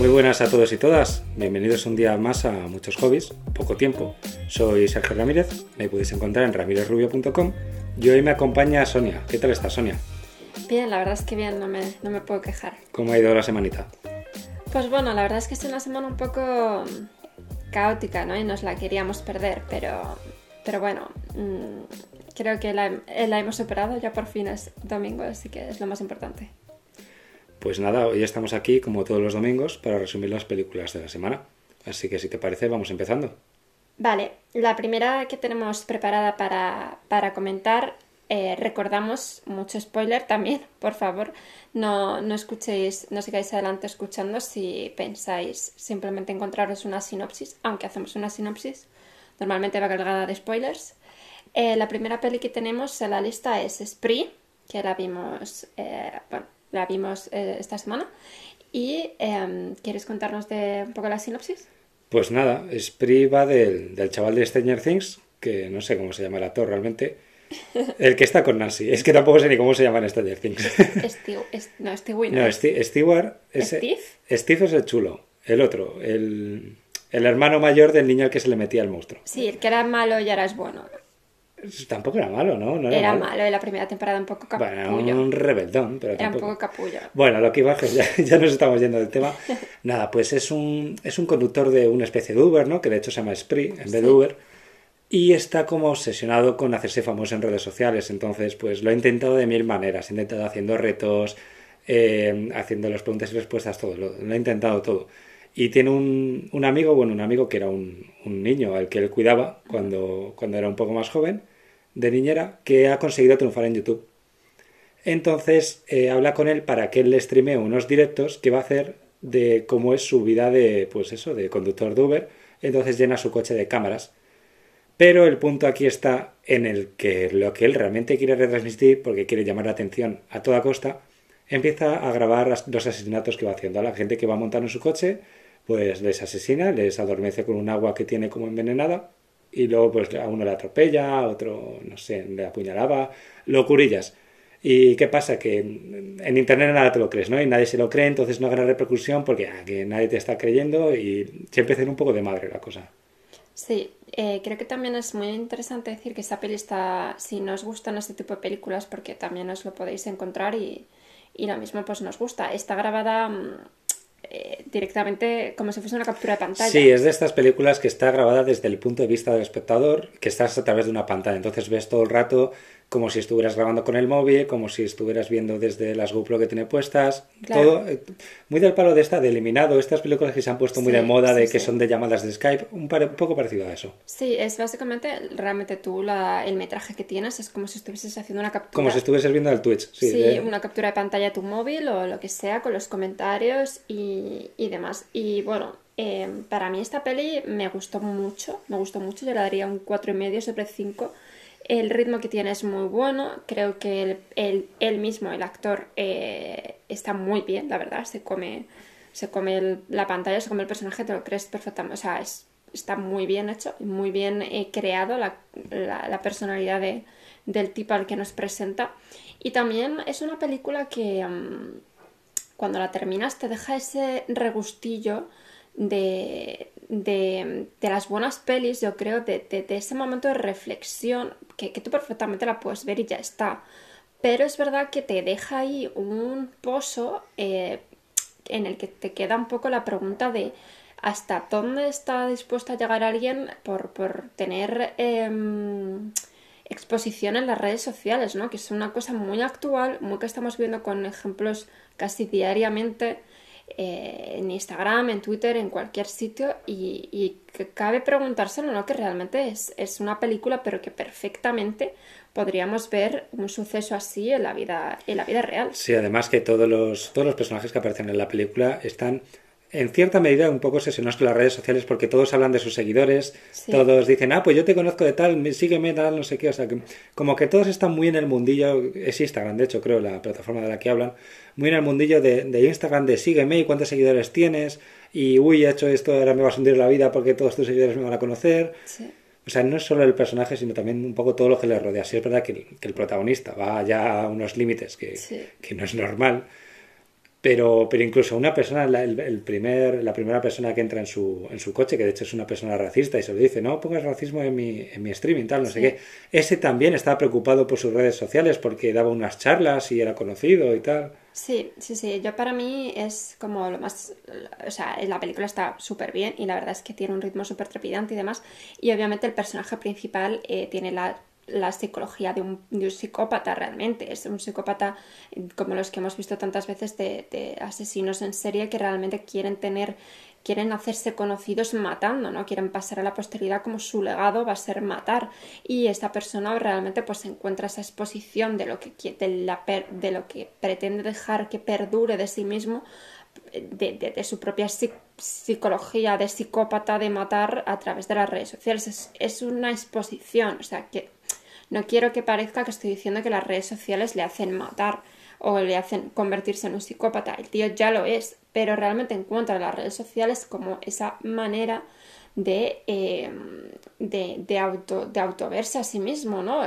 Muy buenas a todos y todas. Bienvenidos un día más a Muchos Hobbies, poco tiempo. Soy Sergio Ramírez, me podéis encontrar en ramirezrubio.com y hoy me acompaña Sonia. ¿Qué tal estás, Sonia? Bien, la verdad es que bien, no me, no me puedo quejar. ¿Cómo ha ido la semanita? Pues bueno, la verdad es que es una semana un poco caótica, ¿no? Y nos la queríamos perder, pero, pero bueno, mmm, creo que la, la, hemos superado, ya por fin es domingo, así que es lo más importante. Pues nada, hoy estamos aquí como todos los domingos para resumir las películas de la semana. Así que si te parece, vamos empezando. Vale, la primera que tenemos preparada para, para comentar, eh, recordamos mucho spoiler también, por favor, no, no escuchéis, no sigáis adelante escuchando si pensáis simplemente encontraros una sinopsis, aunque hacemos una sinopsis, normalmente va cargada de spoilers. Eh, la primera peli que tenemos en la lista es Spree, que la vimos, eh, bueno, la vimos eh, esta semana. ¿Y eh, quieres contarnos de un poco la sinopsis? Pues nada, Spree va del, del, chaval de Stranger Things, que no sé cómo se llama el actor realmente. El que está con Nancy. Es que tampoco sé ni cómo se llama en Stranger Things. Steve, es, no, Stewie no. No, Steve, Stewart. Es, ¿Steve? Steve es el chulo. El otro. El, el hermano mayor del niño al que se le metía el monstruo. Sí, el que era malo y ahora es bueno. Tampoco era malo, ¿no? no era, era malo. malo. en la primera temporada, un poco capullo. Bueno, un rebeldón, pero Era tampoco... un poco capullo. Bueno, lo que iba ya, ya nos estamos yendo del tema. Nada, pues es un, es un conductor de una especie de Uber, ¿no? Que de hecho se llama Spree en vez sí. de Uber. Y está como obsesionado con hacerse famoso en redes sociales. Entonces, pues lo ha intentado de mil maneras. Ha intentado haciendo retos, eh, haciendo las preguntas y respuestas, todo. Lo, lo ha intentado todo. Y tiene un, un, amigo, bueno, un amigo que era un, un niño al que él cuidaba cuando, cuando era un poco más joven de niñera que ha conseguido triunfar en YouTube. Entonces eh, habla con él para que él le streamee unos directos que va a hacer de cómo es su vida de, pues eso, de conductor de Uber. Entonces llena su coche de cámaras. Pero el punto aquí está en el que lo que él realmente quiere retransmitir, porque quiere llamar la atención a toda costa, empieza a grabar los asesinatos que va haciendo a la gente que va montando en su coche, pues les asesina, les adormece con un agua que tiene como envenenada y luego pues a uno le atropella, a otro, no sé, le apuñalaba, locurillas. ¿Y qué pasa? Que en internet nada te lo crees, ¿no? Y nadie se lo cree, entonces no gana repercusión porque ah, que nadie te está creyendo y siempre hace un poco de madre la cosa. Sí, eh, creo que también es muy interesante decir que esta peli está, si nos gustan este tipo de películas, porque también os lo podéis encontrar y, y lo mismo pues nos gusta. Está grabada eh, directamente como si fuese una captura de pantalla. Sí, es de estas películas que está grabada desde el punto de vista del espectador, que estás a través de una pantalla. Entonces ves todo el rato como si estuvieras grabando con el móvil, como si estuvieras viendo desde las GoPro que tiene puestas. Claro. Todo eh, muy del palo de esta, de eliminado. Estas películas que se han puesto muy de moda, de que sí. son de llamadas de Skype, un, pare- un poco parecido a eso. Sí, es básicamente, realmente tú, la, el metraje que tienes es como si estuvieses haciendo una captura. Como si estuvieses viendo el Twitch. Sí, Sí, de- una captura de pantalla de tu móvil o lo que sea, con los comentarios y, y demás. Y bueno, eh, para mí esta peli me gustó mucho, me gustó mucho, yo le daría un 4,5 sobre 5. El ritmo que tiene es muy bueno, creo que él, él, él mismo, el actor, eh, está muy bien, la verdad, se come, se come la pantalla, se come el personaje, te lo crees perfectamente, o sea, es, está muy bien hecho, muy bien eh, creado la, la, personalidad de, del tipo al que nos presenta. Y también es una película que um, cuando la terminas te deja ese regustillo de, de, de las buenas pelis, yo creo, de, de, ese momento de reflexión que, que, tú perfectamente la puedes ver y ya está. Pero es verdad que te deja ahí un pozo eh, en el que te queda un poco la pregunta de hasta dónde está dispuesto a llegar alguien por, por tener eh, exposición en las redes sociales, ¿no? Que es una cosa muy actual, muy que estamos viendo con ejemplos casi diariamente eh, en Instagram, en Twitter, en cualquier sitio y, que cabe preguntárselo, ¿no? Que realmente es, es, una película, pero que perfectamente podríamos ver un suceso así en la vida, en la vida real. Sí, además que todos los, todos los personajes que aparecen en la película están en cierta medida un poco obsesionados con las redes sociales porque todos hablan de sus seguidores, sí. todos dicen, ah, pues yo te conozco de tal, sígueme, tal, no sé qué, o sea, que como que todos están muy en el mundillo, es Instagram, de hecho, creo, la plataforma de la que hablan, muy en el mundillo de, de Instagram, de sígueme y cuántos seguidores tienes, y uy, he hecho esto, ahora me vas a hundir la vida porque todos tus seguidores me van a conocer. Sí. O sea, no es solo el personaje, sino también un poco todo lo que le rodea. Sí es verdad que el, que el protagonista va ya a unos límites que, sí. que no es normal, Pero, pero incluso una persona, la, el, primer, la primera persona que entra en su, en su coche, que de hecho es una persona racista y se lo dice, no pongas racismo en mi, en mi streaming, tal, no sé qué, ese también estaba preocupado por sus redes sociales porque daba unas charlas y era conocido y tal. Sí, sí, sí, yo para mí es como lo más, o sea, la película está súper bien y la verdad es que tiene un ritmo súper trepidante y demás, y obviamente el personaje principal eh, tiene la la psicología de un, psicópata realmente. Es un psicópata como los que hemos visto tantas veces de, de, asesinos en serie que realmente quieren tener, quieren hacerse conocidos matando, ¿no? Quieren pasar a la posteridad como su legado va a ser matar. Y esta persona realmente pues encuentra esa exposición de lo que, de, la, de lo que pretende dejar que perdure de sí mismo de, de, de, su propia psicología de psicópata de matar a través de las redes sociales. Es, es, una exposición, o sea, que no quiero que parezca que estoy diciendo que las redes sociales le hacen matar o le hacen convertirse en un psicópata. El tío ya lo es, pero realmente encuentra las redes sociales como esa manera de, eh, de, de, auto, de autoverse a sí mismo, ¿no?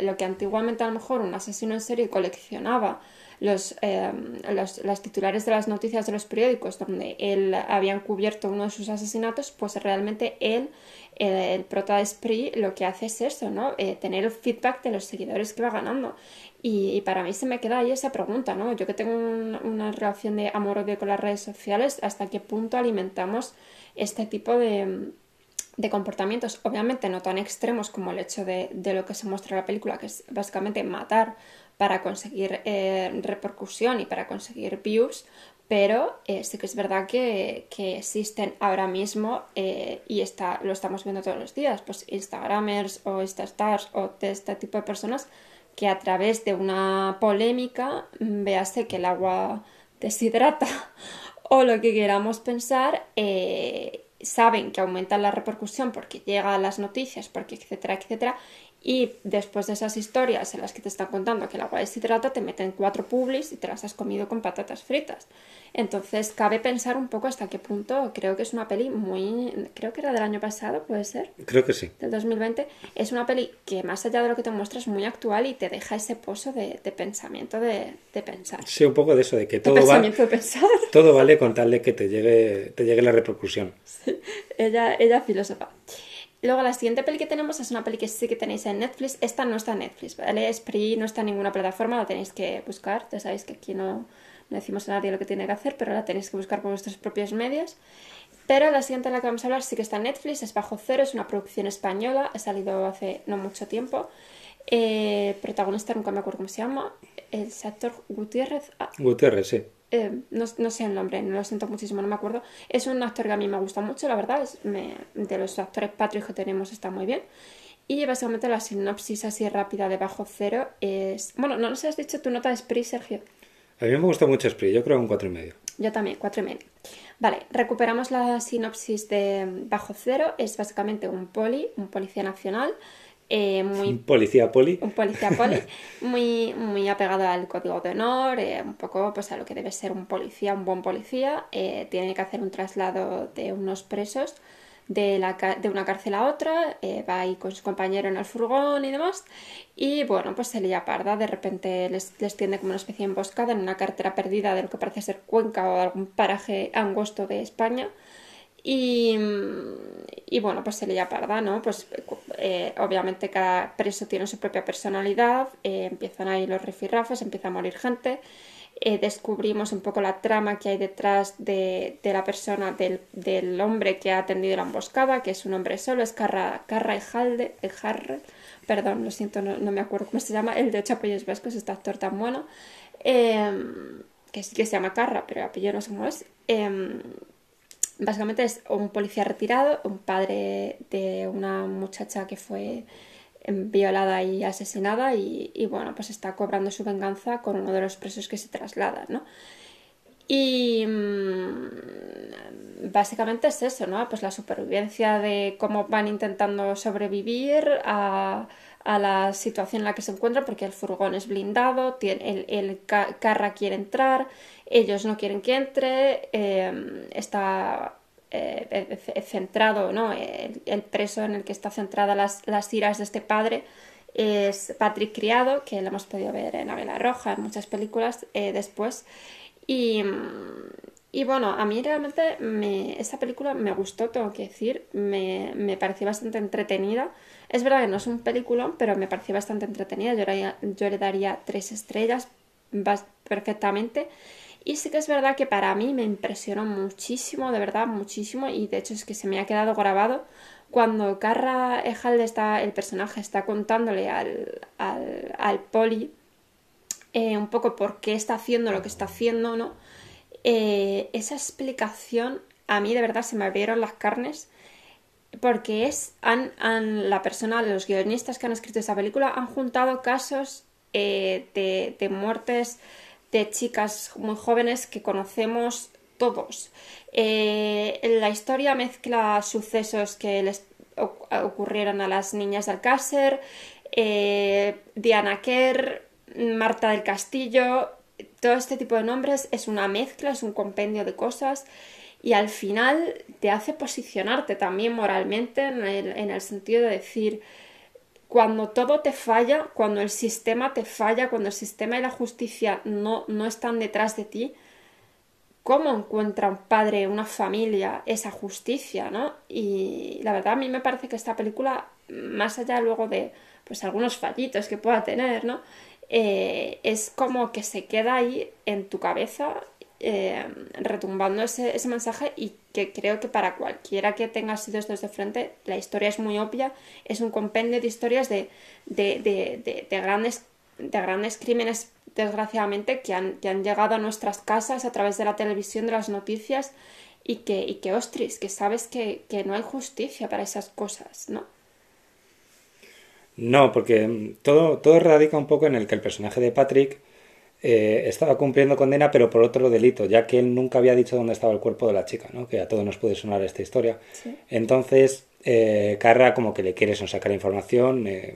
lo que antiguamente a lo mejor un asesino en serie coleccionaba los, eh, los, las titulares de las noticias de los periódicos donde él había encubierto uno de sus asesinatos, pues realmente él, eh, el prota de Spree, lo que hace es eso, ¿no? Eh, tener el feedback de los seguidores que va ganando. Y, para mí se me queda ahí esa pregunta, ¿no? Yo que tengo una relación de amor-odio con las redes sociales, ¿hasta qué punto alimentamos este tipo de de comportamientos, obviamente no tan extremos como el hecho de, de, lo que se muestra en la película, que es básicamente matar para conseguir eh, repercusión y para conseguir views, pero eh, sí que es verdad que, que existen ahora mismo eh, y está, lo estamos viendo todos los días, pues Instagramers o Stars o de este tipo de personas que a través de una polémica mm, vease que el agua deshidrata o lo que queramos pensar saben que aumentan la repercusión porque llega a las noticias, porque etcétera, etcétera, y después de esas historias en las que te están contando que el agua deshidrata, te meten cuatro publis y te las has comido con patatas fritas. Entonces, cabe pensar un poco hasta qué punto, creo que es una peli muy, creo que era del año pasado, puede ser. Creo que sí. Del 2020. Es una peli que más allá de lo que te muestra es muy actual y te deja ese pozo de, de pensamiento de, de, pensar. Sí, un poco de eso, de que todo, vale, todo vale con tal de que te llegue, te llegue la repercusión. Sí. Ella, ella filósofa. Luego la siguiente peli que tenemos es una peli que sí que tenéis en Netflix. Esta no está en Netflix, ¿vale? Spree no está en ninguna plataforma, la tenéis que buscar. Ya sabéis que aquí no, no decimos a nadie lo que tiene que hacer, pero la tenéis que buscar por vuestros propios medios. Pero la siguiente en la que vamos a hablar sí que está en Netflix, es Bajo Cero, es una producción española, ha salido hace no mucho tiempo. Eh, protagonista, nunca me acuerdo cómo se llama, el actor Gutiérrez. Ah, Gutiérrez, sí. Eh, no, no, sé el nombre, no lo siento muchísimo, no me acuerdo. Es un actor que a mí me gusta mucho, la verdad. Es, me, de los actores patrios que tenemos está muy bien. Y básicamente la sinopsis así rápida de Bajo Cero es... Bueno, no nos has dicho tu nota de Spree, Sergio. A mí me gusta mucho Spree, yo creo un 4,5. Yo también, 4,5. Vale, recuperamos la sinopsis de Bajo Cero. Es básicamente un poli, un policía nacional, eh, muy, un policía poli. Un policía poli, muy, muy apegado al código de honor, eh, un poco pues, a lo que debe ser un policía, un buen policía. Eh, tiene que hacer un traslado de unos presos de, la, de una cárcel a otra, eh, va ahí con su compañero en el furgón y demás. Y bueno, pues se lía parda, de repente les, les tiende como una especie de emboscada en una cartera perdida de lo que parece ser Cuenca o algún paraje angosto de España. Y, y, bueno, pues se le parda, ¿no? Pues eh, obviamente cada preso tiene su propia personalidad, eh, empiezan ahí los rifirrafes, empieza a morir gente, eh, descubrimos un poco la trama que hay detrás de, de la persona, del, hombre que ha atendido la emboscada, que es un hombre solo, es Carra, Carra Ejalde, Ejarre, perdón, lo siento, no, me acuerdo cómo se llama, el de ocho apellidos vascos, este actor tan bueno, que sí que se llama Carra, pero el apellido no sé cómo es. Básicamente es un policía retirado, un padre de una muchacha que fue violada y asesinada y, bueno, pues está cobrando su venganza con uno de los presos que se traslada, ¿no? Y mmm, básicamente es eso, ¿no? Pues la supervivencia de cómo van intentando sobrevivir a, a, la situación en la que se encuentran, porque el furgón es blindado, el, el quiere entrar, ellos no quieren que entre, eh, está eh, centrado, ¿no? El, preso en el que está centrada las, las iras de este padre es Patrick Criado, que lo hemos podido ver en La Vela Roja, en muchas películas eh, después. Y, y bueno, a mí realmente me, esta película me gustó, tengo que decir, me, me pareció bastante entretenida. Es verdad que no es un película, pero me pareció bastante entretenida. Yo, yo le daría tres estrellas perfectamente. Y sí que es verdad que para mí me impresionó muchísimo, de verdad, muchísimo. Y de hecho es que se me ha quedado grabado cuando Carra Ejalde está, el personaje, está contándole al, al, al poli eh, un poco por qué está haciendo lo que está haciendo, ¿no? Eh, esa explicación a mí de verdad se me abrieron las carnes porque es han, han, la persona, los guionistas que han escrito esa película han juntado casos eh, de, de, muertes de chicas muy jóvenes que conocemos todos. Eh, la historia mezcla sucesos que les ocurrieron a las niñas del Alcácer, eh, Diana Kerr, Marta del Castillo, todo este tipo de nombres es una mezcla, es un compendio de cosas y al final te hace posicionarte también moralmente en el sentido de decir, cuando todo te falla, cuando el sistema te falla, cuando el sistema y la justicia no, no están detrás de ti, ¿cómo encuentra un padre, una familia, esa justicia, no? Y la verdad a mí me parece que esta película, más allá luego de pues algunos fallitos que pueda tener, ¿no? Eh, es como que se queda ahí en tu cabeza eh, retumbando ese, ese, mensaje y que creo que para cualquiera que tenga sido estos de frente, la historia es muy obvia, es un compendio de historias de, de, de, de grandes, de grandes crímenes, desgraciadamente, que han, que han, llegado a nuestras casas a través de la televisión, de las noticias, y que, y que ostris, que sabes que, que no hay justicia para esas cosas, ¿no? No, porque todo, todo radica un poco en el que el personaje de Patrick eh, estaba cumpliendo condena, pero por otro delito, ya que él nunca había dicho dónde estaba el cuerpo de la chica, ¿no? que a todos nos puede sonar esta historia. Sí. Entonces, eh, Carra como que le quiere sacar información, eh,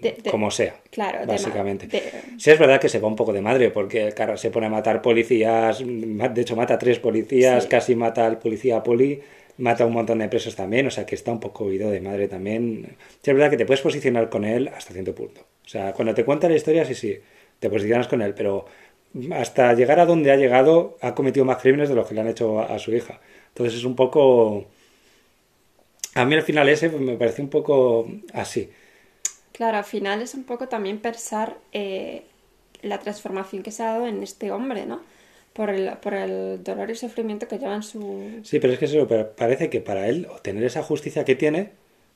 De- de- como sea, Claro, básicamente. de- Sí es verdad que se va un poco de madre, porque Carra se pone a matar policías, de hecho mata a tres policías, Sí. casi mata al policía poli, mata a un montón de presos también, o sea que está un poco ido de madre también. Sí es verdad que te puedes posicionar con él hasta cierto punto. O sea, cuando te cuenta la historia, sí, sí, te posicionas con él, pero hasta llegar a donde ha llegado, ha cometido más crímenes de los que le han hecho a, a su hija. Entonces es un poco... A mí al final ese me parece un poco así. Claro, al final es un poco también pensar eh, la transformación que se ha dado en este hombre, ¿no? Por el, por el dolor y sufrimiento que lleva en su... Sí, pero es que eso, parece que para él obtener esa justicia que tiene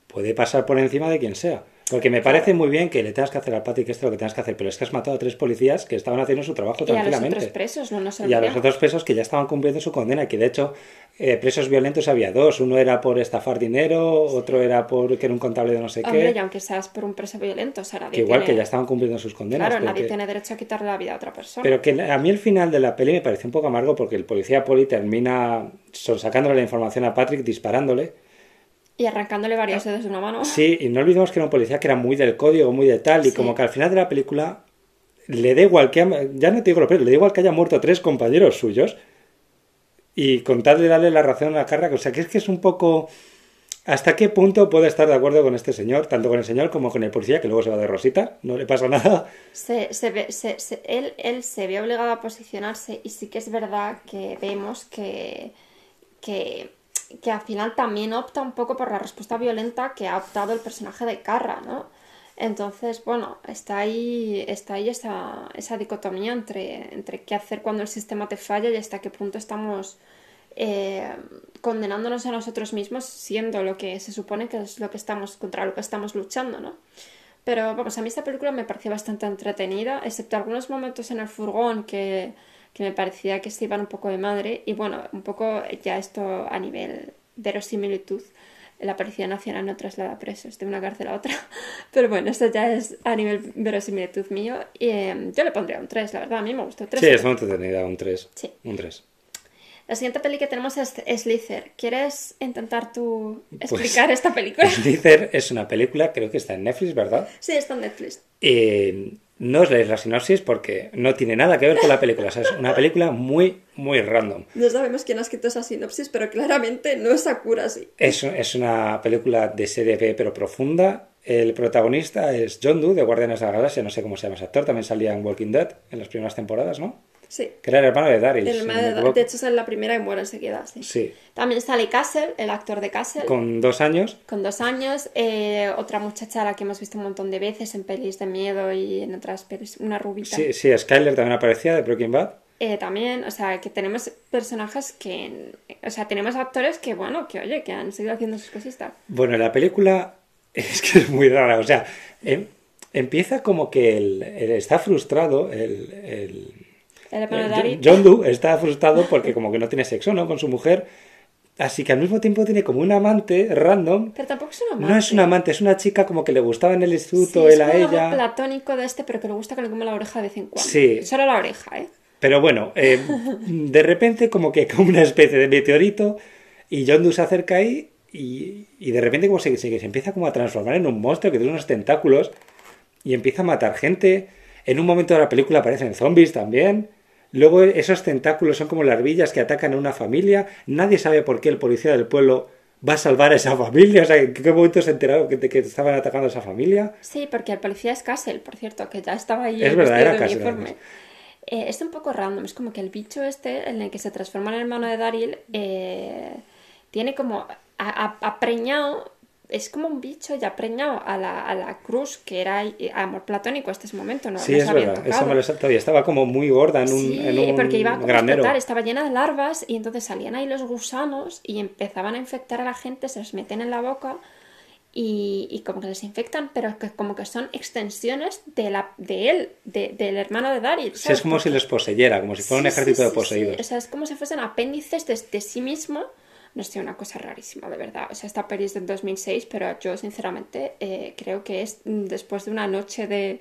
puede pasar por encima de quien sea. Porque me parece muy bien que le tengas que hacer al Patrick esto lo que tengas que hacer, pero es que has matado a tres policías que estaban haciendo su trabajo Y a los tranquilamente. otros presos, no nos Y a los otros presos que ya estaban cumpliendo su condena, que de hecho eh, presos violentos había dos. Uno era por estafar dinero, otro era por que era un contable de no sé Hombre, y qué. aunque seas por un preso violento, o sea, nadie Que igual tiene... que ya estaban cumpliendo sus condenas. Claro, pero nadie que- tiene derecho a quitarle la vida a otra persona. Pero que a mí el final de la peli me pareció un poco amargo porque el policía poli termina sacándole la información a Patrick, disparándole. Y arrancándole varios dedos de una mano. Sí, y no olvidemos que era un policía que era muy del código, muy de tal, y Sí. como que al final de la película le da igual que, ya no te digo lo peor, le da igual que haya muerto tres compañeros suyos y con tal de darle la razón a la carga, o sea que es que es un poco... ¿Hasta qué punto puede estar de acuerdo con este señor, tanto con el señor como con el policía, que luego se va de rosita, no le pasa nada? Se, se ve, se- se- él, él se ve obligado a posicionarse y sí que es verdad que vemos que, que, que al final también opta un poco por la respuesta violenta que ha optado el personaje de Carra, ¿no? Entonces, bueno, está ahí, está ahí esa, esa dicotomía entre, entre qué hacer cuando el sistema te falla y hasta qué punto estamos eh, condenándonos a nosotros mismos siendo lo que se supone que es lo que estamos, contra lo que estamos luchando, ¿no? Pero vamos, a mí esta película me pareció bastante entretenida, excepto algunos momentos en el furgón que, que me parecía que se iban un poco de madre. Y bueno, un poco ya esto a nivel verosimilitud. La Policía Nacional no traslada presos de una cárcel a otra. Pero bueno, esto ya es a nivel verosimilitud mío. Y eh, yo le pondría un 3, la verdad, a mí me gustó. 3 Sí, es muy entretenida, un 3. Sí. Un 3. La siguiente peli que tenemos es Slither. ¿Quieres intentar tú Pues- explicar esta película? Slither es una película, creo que está en Netflix, ¿verdad? Sí, está en Netflix. Eh, no os leéis la sinopsis porque no tiene nada que ver con la película. O sea, es una película muy, muy random. No sabemos quién ha escrito esa sinopsis, pero claramente no es Sakurasi. Es, es una película de serie B pero profunda. El protagonista es John Doe de Guardianes de la Galaxia, no sé cómo se llama ese actor, también salía en Walking Dead en las primeras temporadas, ¿no? Sí. Que era el hermano de Daryl. El hermano de, hecho, es la primera y muere enseguida, sí. Sí. También sale Castle, el actor de Castle, con, Con dos años. dos años. eh, otra muchacha a la que hemos visto un montón de veces en pelis de miedo y en otras pelis, una rubita. Sí, sí, Skyler también aparecía de Breaking Bad. Eh, también, o sea, que tenemos personajes que... O sea, tenemos actores que, bueno, que oye, que han seguido haciendo sus cositas. Bueno, la película es que es muy rara. O sea, em- empieza como que él está frustrado, el, el- El hermano de eh. John Doe está frustrado porque como que no tiene sexo, ¿no? Con su mujer. Así que al mismo tiempo tiene como un amante random. Pero tampoco es un amante. No es un amante, es una chica como que le gustaba en el Sí, instituto, es él a ella. platónico de este, pero que le gusta que le coma la oreja de vez en cuando. Sí. Solo la oreja, ¿eh? Pero bueno, eh, de repente como que como una especie de meteorito y John Doe se acerca ahí y, y de repente como se, se, se empieza como a transformar en un monstruo que tiene unos tentáculos y empieza a matar gente. En un momento de la película aparecen zombies también. Luego esos tentáculos son como larvillas que atacan a una familia. Nadie sabe por qué el policía del pueblo va a salvar a esa familia. O sea, ¿en qué momento se enteraron que, que estaban atacando a esa familia? Sí, porque el policía es Castle, por cierto, que ya estaba ahí Es el verdad, vestido era Castle, uniforme. Eh, es un poco random, es como que el bicho este, en el que se transforma en el hermano de Daryl, eh, tiene como apreñado, es como un bicho ya preñado a la, a la cruz, que era eh, amor platónico hasta ese momento, ¿no? Sí, no es verdad. Eso me lo. Estaba como muy gorda en un, Sí, en un porque iba a explotar, estaba llena de larvas y entonces salían ahí los gusanos y empezaban a infectar a la gente, se los meten en la boca y, y como que les infectan, pero que como que son extensiones de, la, de él, de- del hermano de Daryl. Es como si les poseyera, como si fuera un sí, ejército de poseídos. O sea, es como si fuesen apéndices de, de sí mismo. No sé, una cosa rarísima, de verdad. O sea, esta peli es del 2006, pero yo sinceramente eh, creo que es mm, después de una noche de,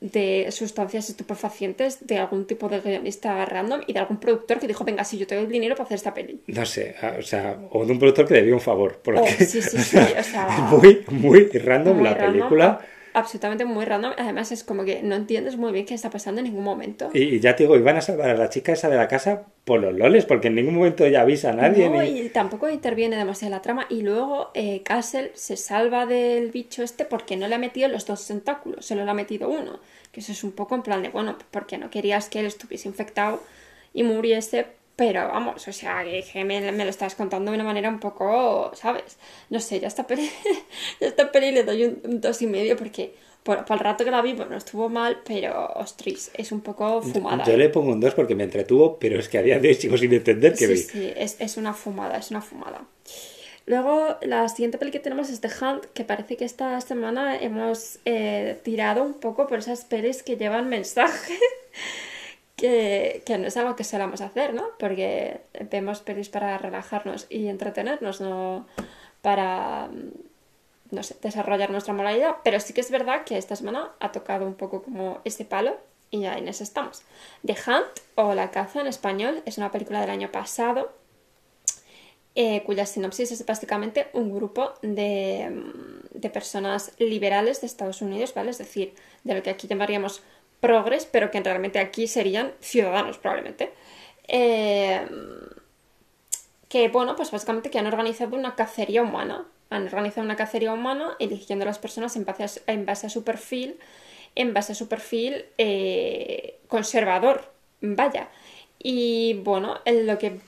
de sustancias estupefacientes de algún tipo de guionista random y de algún productor que dijo, venga, sí, yo te doy el dinero para hacer esta peli. No sé, ah, o sea, o de un productor que debía un favor, porque Oh, sí, sí, sí, o sea, es muy, muy random Muy la random, película. Absolutamente muy random. Además es como que no entiendes muy bien qué está pasando en ningún momento. Y, y ya te digo, iban a salvar a la chica esa de la casa por los loles, porque en ningún momento ella avisa a nadie. No, ni- y tampoco interviene demasiado la trama. Y luego eh, Castle se salva del bicho este porque no le ha metido los dos tentáculos, solo le ha metido uno. Que eso es un poco en plan de, bueno, porque no querías que él estuviese infectado y muriese. Pero vamos, o sea, que me, me lo estás contando de una manera un poco, ¿sabes? No sé, ya esta peli, ya esta peli le doy un, un dos y medio porque por, por el rato que la vi, bueno, estuvo mal, pero ostras, es un poco fumada. Yo ¿eh? le pongo un 2 porque me entretuvo, pero es que a día de hoy sigo sin entender que Sí, vi. sí, es, es una fumada, es una fumada. Luego, la siguiente peli que tenemos es The Hunt, que parece que esta semana hemos eh, tirado un poco por esas pelis que llevan mensaje, que, no es algo que solamos hacer, ¿no? Porque vemos pelis para relajarnos y entretenernos, no para, mm, desarrollar nuestra moralidad. Pero sí que es verdad que esta semana ha tocado un poco como ese palo y en eso estamos. The Hunt, o La caza en español, es una película del año pasado eh, cuya sinopsis es básicamente un grupo mm, de personas liberales de Estados Unidos, ¿vale? Es decir, de lo que aquí llamaríamos progres, pero que realmente aquí serían ciudadanos, probablemente. Eh, que, bueno, pues básicamente que han organizado una cacería humana. Han organizado una cacería humana eligiendo a las personas en base a, su perfil, en base a su perfil eh, conservador, vaya. Y bueno, en lo que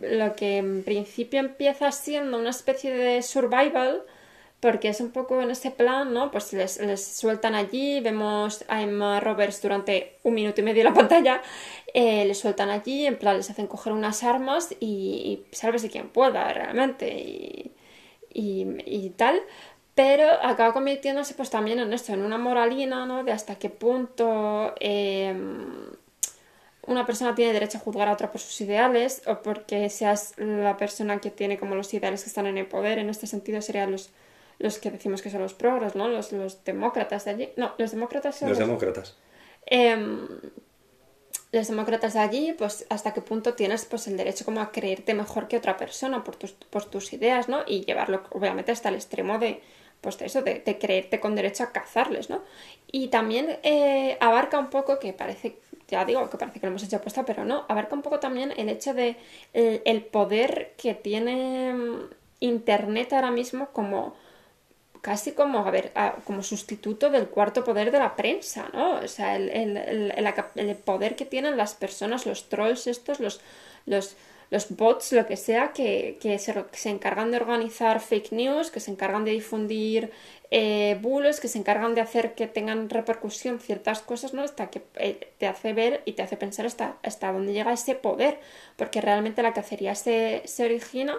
lo que en principio empieza siendo una especie de survival, porque es un poco en ese plan, ¿no? Pues les, sueltan allí, vemos a Emma Roberts durante un minuto y medio en la pantalla, eh, les sueltan allí, en plan les hacen coger unas armas y, y sálvese quien pueda realmente y, y, tal. Pero acaba convirtiéndose pues también en esto, en una moralina, ¿no? De hasta qué punto eh, una persona tiene derecho a juzgar a otra por sus ideales o porque seas la persona que tiene como los ideales que están en el poder. En este sentido serían los, los que decimos que son los progres, ¿no? Los, los demócratas de allí. No, los demócratas son Los demócratas. Em, los demócratas de allí, pues hasta qué punto tienes pues el derecho como a creerte mejor que otra persona por tus, por tus ideas, ¿no? Y llevarlo obviamente hasta el extremo de, pues de eso, de, de creerte con derecho a cazarles, ¿no? Y también eh, abarca un poco, que parece, ya digo, que parece que lo hemos hecho apuesta, pero no, abarca un poco también el hecho de el, el poder que tiene mm, Internet ahora mismo como casi como, a ver, como sustituto del cuarto poder de la prensa, ¿no? O sea, el, el, el, poder que tienen las personas, los trolls estos, los, los, los bots, lo que sea, que, que, se, se, encargan de organizar fake news, que se encargan de difundir eh, bulos, que se encargan de hacer que tengan repercusión ciertas cosas, ¿no? Hasta que eh, te hace ver y te hace pensar hasta, hasta dónde llega ese poder, porque realmente la cacería se, se origina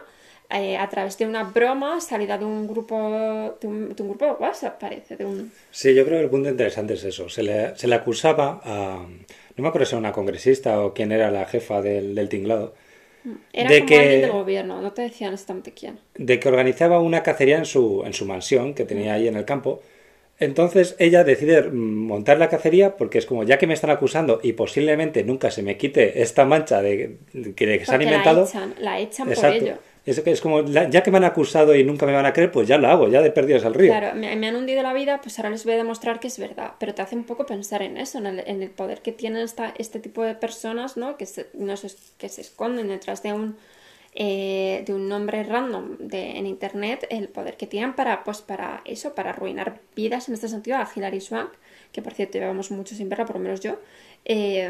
eh, a través de una broma salida de un grupo de un, grupo de WhatsApp, parece. De un... Sí, yo creo que el punto interesante es eso. Se le, se le acusaba a... No me acuerdo si era una congresista o quién era la jefa del, del tinglado. Mm, era de como que, alguien del gobierno, no te decían exactamente quién. De que organizaba una cacería en su, en su mansión que tenía mm. ahí en el campo. Entonces ella decide montar la cacería porque es como, ya que me están acusando y posiblemente nunca se me quite esta mancha de, que, se han inventado. La echan, la echan por ello. Es, es como, ya que me han acusado y nunca me van a creer, pues ya lo hago, ya de perdidos al río. Claro, me, han hundido la vida, pues ahora les voy a demostrar que es verdad. Pero te hace un poco pensar en eso, en el, poder que tienen esta, este tipo de personas, ¿no? Que se, no que se esconden detrás de un, eh, de un nombre random de, en internet, el poder que tienen para, pues para eso, para arruinar vidas en este sentido a Hilary Swank, que por cierto llevamos mucho sin verla, por lo menos yo. Eh,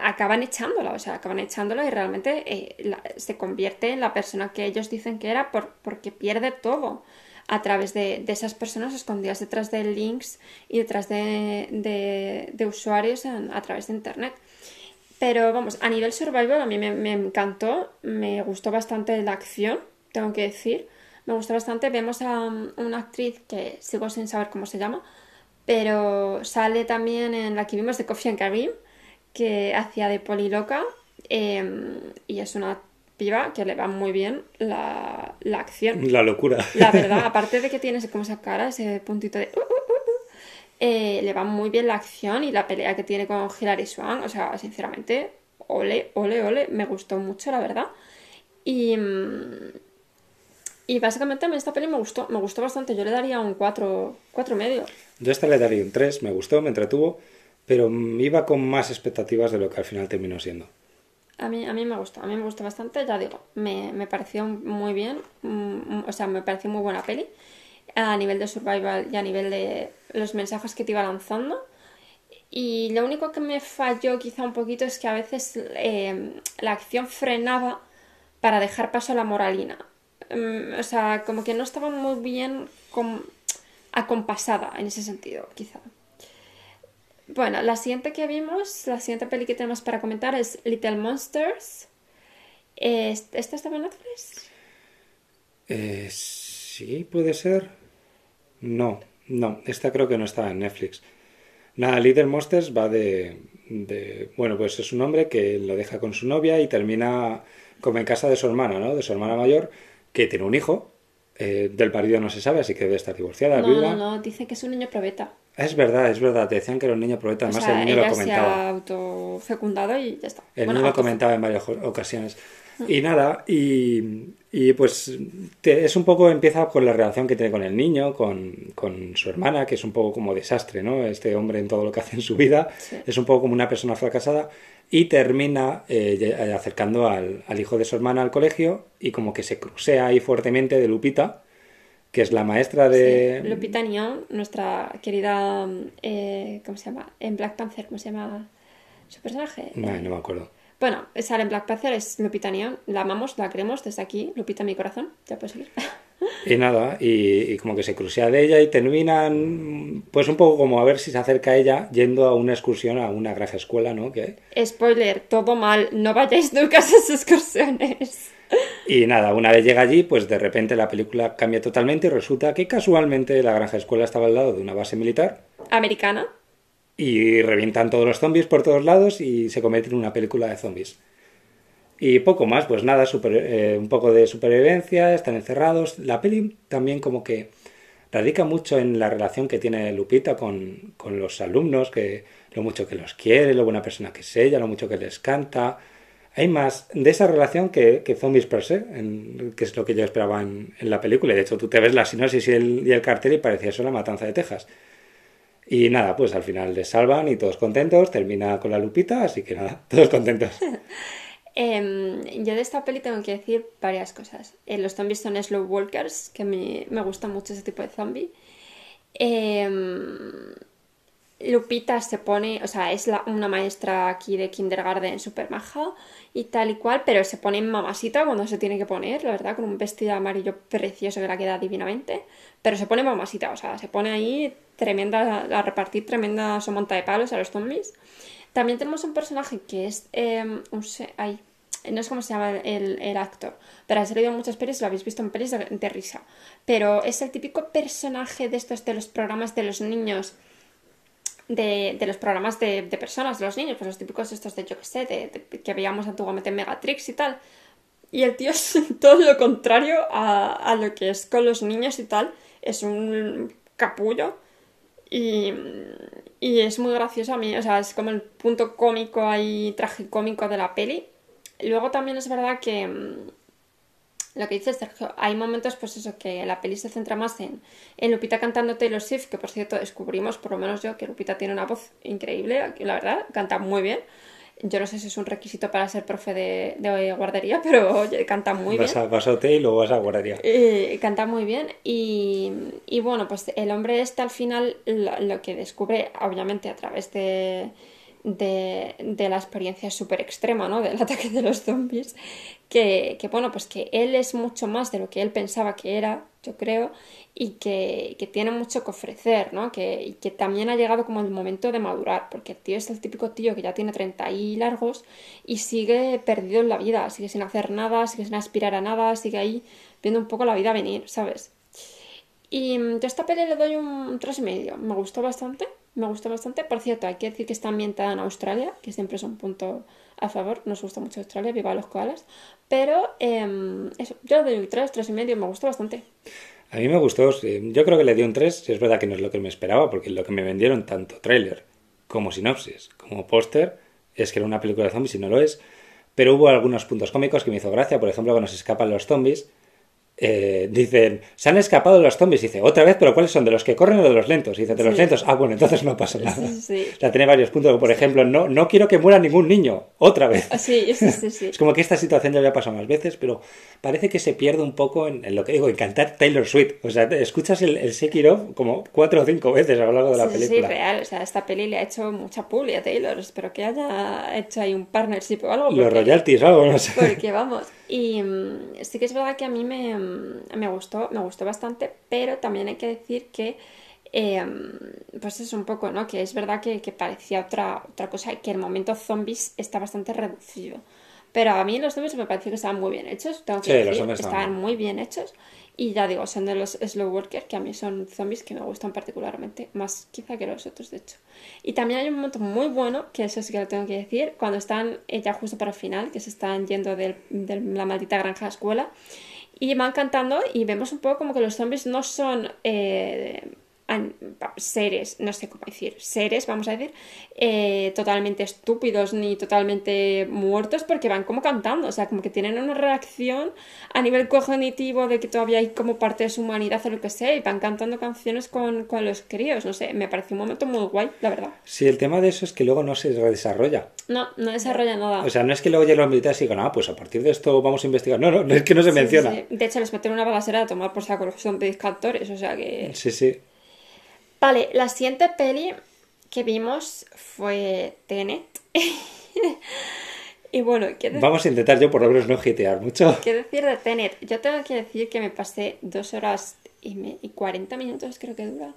acaban echándola, o sea, acaban echándola y realmente eh, se convierte en la persona que ellos dicen que era por, porque pierde todo a través de, esas personas escondidas detrás de links y detrás de, usuarios a través de internet. Pero vamos, a nivel survival a mí me, encantó, me gustó bastante la acción, tengo que decir. Me gustó bastante. Vemos a una actriz que sigo sin saber cómo se llama, pero sale también en la que vimos de Coffee and Karim que hacía de poliloca em, y es una piba que le va muy bien la, acción. La locura. La verdad, aparte de que tiene como esa cara, ese puntito de... Uh, uh, uh, eh, le va muy bien la acción y la pelea que tiene con Hilary Swan. O sea, sinceramente, ole, ole, ole, me gustó mucho, la verdad. Y, mm, y básicamente a mí esta peli me gustó, me gustó bastante. Yo le daría un 4, 4 medio. Yo a esta le daría un 3, me gustó, me entretuvo pero iba con más expectativas de lo que al final terminó siendo. A mí, a mí me gustó, a mí me gustó bastante, ya digo, me, me pareció muy bien, mm, o sea, me pareció muy buena peli a nivel de survival y a nivel de los mensajes que te iba lanzando. Y lo único que me falló quizá un poquito es que a veces eh, la acción frenaba para dejar paso a la moralina. Mm, o sea, como que no estaba muy bien acompasada en ese sentido, quizá. Bueno, la siguiente que vimos, la siguiente peli que tenemos para comentar es Little Monsters. ¿Esta estaba en Netflix? Eh, sí, puede ser. No, no, esta creo que no estaba en Netflix. Nada, Little Monsters va de, de, Bueno, pues es un hombre que lo deja con su novia y termina como en casa de su hermana, ¿no? De su hermana mayor, que tiene un hijo. Eh, del marido no se sabe, así que debe estar divorciada. No, no, no, dice que es un niño probeta. Es verdad, es verdad. Te decían que era un niño probeta. Además, el niño lo comentaba. Se ha autofecundado y ya está. El niño lo comentaba en varias ocasiones. Mm. Y nada, y, y pues es un poco, empieza con la relación que tiene con el niño, con, con, su hermana, que es un poco como desastre, ¿no? Este hombre en todo lo que hace en su vida, es un poco como una persona fracasada, y termina eh, acercando al, al, hijo de su hermana al colegio y como que se crucea ahí fuertemente de Lupita, que es la maestra de... Lupita Nyong, nuestra querida... Eh, ¿Cómo se llama? En Black Panther, ¿cómo se llama su personaje? No, no me acuerdo. Bueno, sale en Black Panther, es Lupita Nyong, la amamos, la queremos desde aquí, Lupita mi corazón, ya puedes seguir. Y nada, y, como que se crucea de ella y terminan, pues un poco como a ver si se acerca a ella yendo a una excursión a una granja escuela, ¿no? Que... Spoiler, todo mal, no vayáis nunca a esas excursiones. Y nada, una vez llega allí, pues de repente la película cambia totalmente y resulta que casualmente la granja escuela estaba al lado de una base militar. Americana. Y revientan todos los zombies por todos lados y se convierte en una película de zombies. Y poco más, pues nada, eh, un poco de supervivencia, están encerrados. La peli también como que radica mucho en la relación que tiene Lupita con, con los alumnos, que lo mucho que los quiere, lo buena persona que es ella, lo mucho que les canta hay más de esa relación que, zombies per se, que es lo que yo esperaba en, la película. De hecho, tú te ves la sinopsis y el, y el cartel y parecía eso la matanza de Texas. Y nada, pues al final les salvan y todos contentos, termina con la lupita, así que nada, todos contentos. Em, yo de esta peli tengo que decir varias cosas. Eh, los zombies son slow walkers, que me, me gusta mucho ese tipo de zombie. Em, Lupita se pone, o sea, es una maestra aquí de kindergarten súper maja y tal y cual, pero se pone mamasita cuando se tiene que poner, la verdad, con un vestido amarillo precioso que la queda divinamente, pero se pone mamasita, o sea, se pone ahí tremenda, a repartir tremenda monta de palos a los zombies. También tenemos un personaje que es em, un... Ay, no sé cómo se llama el, actor, pero ha salido en muchas pelis, lo habéis visto en pelis de, risa. Pero es el típico personaje de estos de los programas de los niños de, los programas de, personas, de los niños, pues los típicos estos de yo que sé, de, que veíamos antiguamente en Megatrix y tal. Y el tío es todo lo contrario a, lo que es con los niños y tal. Es un capullo. Y, y es muy gracioso a mí, o sea, es como el punto cómico ahí, tragicómico de la peli. Luego también es verdad que lo que dice Sergio, hay momentos, pues eso, que la peli se centra más en, en Lupita cantando Taylor Swift, que por cierto descubrimos, por lo menos yo, que Lupita tiene una voz increíble, la verdad, canta muy bien. Yo no sé si es un requisito para ser profe de, de guardería, pero oye, canta muy bien. vas a hotel y luego vas a guardería. Eh, canta muy bien. Y, y, bueno, pues el hombre este al final lo que descubre, obviamente a través de, de, de la experiencia súper extrema, ¿no? Del ataque de los zombies, que, que, bueno, pues que él es mucho más de lo que él pensaba que era, yo creo, y que, que tiene mucho que ofrecer, ¿no? Que, y que también ha llegado como el momento de madurar, porque el tío es el típico tío que ya tiene 30 y largos y sigue perdido en la vida, sigue sin hacer nada, sigue sin aspirar a nada, sigue ahí viendo un poco la vida venir, ¿sabes? Y yo a esta peli le doy un 3,5, me gustó bastante me gustó bastante. Por cierto, hay que decir que está ambientada en Australia, que siempre es un punto a favor. Nos gusta mucho Australia, viva los koalas. Pero em, eso, yo le doy un 3, 3 y medio, me gustó bastante. A mí me gustó, yo creo que le di un 3, es verdad que no es lo que me esperaba, porque lo que me vendieron tanto tráiler como sinopsis, como póster, es que era una película de zombies y no lo es. Pero hubo algunos puntos cómicos que me hizo gracia, por ejemplo, cuando se escapan los zombies eh, dicen, se han escapado los zombies. Dice, otra vez, pero ¿cuáles son? ¿De los que corren o de los lentos? Dice, de los lentos. Ah, bueno, entonces no pasa nada. O sea, tiene varios puntos. Por ejemplo, no, no quiero que muera ningún niño. Otra vez. Ah, sí, sí, sí, es como que esta situación ya había pasado más veces, pero parece que se pierde un poco en, lo que digo, en cantar Taylor Swift. O sea, escuchas el, el Sekiro como cuatro o cinco veces a lo largo de la película. Sí, real. O sea, esta peli le ha hecho mucha a Taylor. Espero que haya hecho ahí un partnership o algo. Los royalties o algo, no sé. Porque vamos. Y mm, sí que es verdad que a mí me, mm, me, gustó, me gustó bastante, pero también hay que decir que, em, pues es un poco, ¿no? Que es verdad que, parecía otra, otra cosa, que el momento zombies está bastante reducido. Pero a mí los zombies me pareció que estaban muy bien hechos, tengo que decir, estaban muy bien hechos. Y ya digo, son de los slow workers, que a mí son zombies que me gustan particularmente, más quizá que los otros, de hecho. Y también hay un momento muy bueno, que eso sí que lo tengo que decir, cuando están ya justo para el final, que se están yendo de la maldita granja escuela, y van cantando y vemos un poco como que los zombies no son eh, seres, no sé cómo decir, seres, vamos a decir, eh, totalmente estúpidos ni totalmente muertos porque van como cantando, o sea, como que tienen una reacción a nivel cognitivo de que todavía hay como parte de su humanidad o lo que sea y van cantando canciones con, con los críos, no sé, me parece un momento muy guay, la verdad. Sí, el tema de eso es que luego no se desarrolla. No, no desarrolla nada. O sea, no es que luego lleguen los militares y digan, ah, pues a partir de esto vamos a investigar. No, no, es que no se menciona. De hecho, les meten una balacera a tomar por saco, son cantores, o sea que... Sí, sí. Vale, la siguiente peli que vimos fue Tenet. y bueno, ¿qué Vamos a intentar yo por lo menos no gitear mucho. ¿Qué decir de Tenet? Yo tengo que decir que me pasé dos horas y, me... 40 minutos, creo que dura.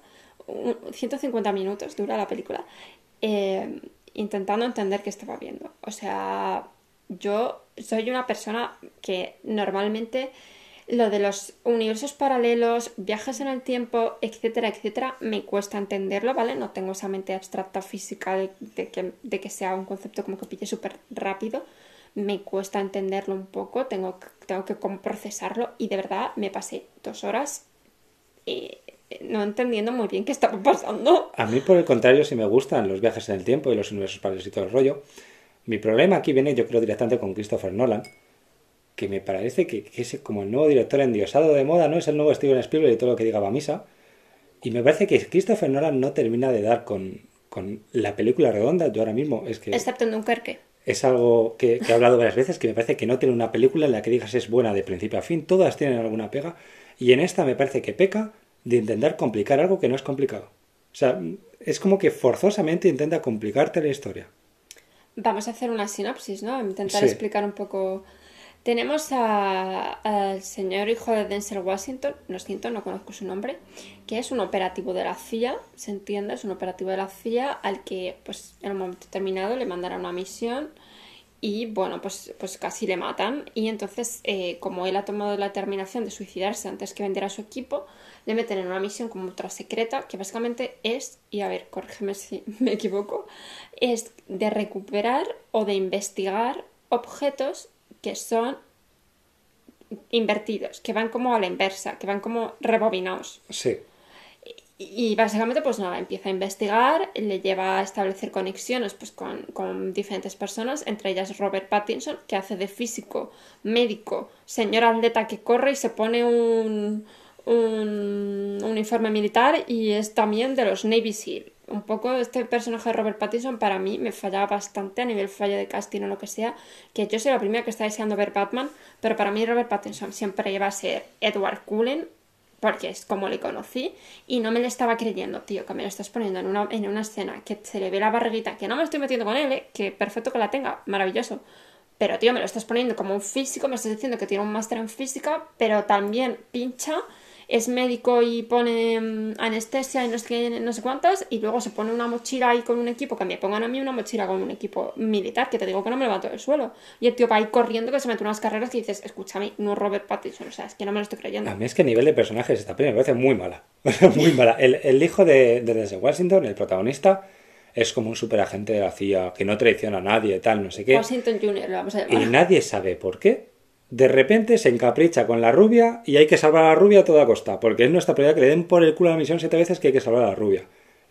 150 minutos dura la película. Eh, intentando entender qué estaba viendo. O sea, yo soy una persona que normalmente lo de los universos paralelos, viajes en el tiempo, etcétera, etcétera, me cuesta entenderlo, ¿vale? No tengo esa mente abstracta física de, que, de que, sea un concepto como que pille súper rápido. Me cuesta entenderlo un poco, tengo, tengo que procesarlo y de verdad me pasé dos horas eh, no entendiendo muy bien qué estaba pasando. A mí, por el contrario, sí me gustan los viajes en el tiempo y los universos paralelos y todo el rollo. Mi problema aquí viene, yo creo, directamente con Christopher Nolan, que me parece que, es como el nuevo director endiosado de moda, ¿no? Es el nuevo Steven Spielberg y todo lo que diga Misa. Y me parece que Christopher Nolan no termina de dar con, con la película redonda. Yo ahora mismo es que... Excepto en Dunkerque. es algo que, que he hablado varias veces, que me parece que no tiene una película en la que digas es buena de principio a fin, todas tienen alguna pega, y en esta me parece que peca de intentar complicar algo que no es complicado. O sea, es como que forzosamente intenta complicarte la historia. Vamos a hacer una sinopsis, ¿no? Intentar Sí. explicar un poco. Tenemos al señor hijo de Denzel Washington, lo siento, no conozco su nombre, que es un operativo de la CIA, se entiende, es un operativo de la CIA al que, pues, en un momento determinado le mandará una misión y, bueno, pues, pues casi le matan. Y entonces, eh, como él ha tomado la determinación de suicidarse antes que vender a su equipo, le meten en una misión como ultra secreta, que básicamente es, y a ver, corrígeme si me equivoco, es de recuperar o de investigar objetos que son invertidos, que van como a la inversa, que van como rebobinados. Sí. Y básicamente, pues nada, empieza a investigar, le lleva a establecer conexiones pues, con, con diferentes personas, entre ellas Robert Pattinson, que hace de físico, médico, señor atleta que corre y se pone un, un uniforme militar y es también de los Navy SEAL. Un poco este personaje de Robert Pattinson para mí me fallaba bastante a nivel fallo de casting o lo que sea, que yo soy la primera que está deseando ver Batman, pero para mí Robert Pattinson siempre iba a ser Edward Cullen, porque es como le conocí y no me le estaba creyendo, tío, que me lo estás poniendo en una, en una escena que se le ve la barriguita, que no me estoy metiendo con él, ¿eh? que perfecto que la tenga, maravilloso. Pero, tío, me lo estás poniendo como un físico, me estás diciendo que tiene un máster en física, pero también pincha, es médico y pone mm, anestesia y no sé, qué, no sé cuántas, y luego se pone una mochila ahí con un equipo, que me pongan a mí una mochila con un equipo militar, que te digo que no me levanto del suelo. Y el tío va ahí corriendo que se mete unas carreras que dices, escúchame, no Robert Pattinson, o sea, es que no me lo estoy creyendo. A mí es que a nivel de personajes esta peli me parece muy mala. muy mala. El, el hijo de, de Denzel Washington, el protagonista, es como un superagente de la CIA que no traiciona a nadie, tal, no sé qué. Washington Jr., lo vamos a Y llamar. nadie sabe por qué. De repente se encapricha con la rubia y hay que salvar a la rubia a toda costa, porque es nuestra prioridad que le den por el culo a la misión siete veces que hay que salvar a la rubia.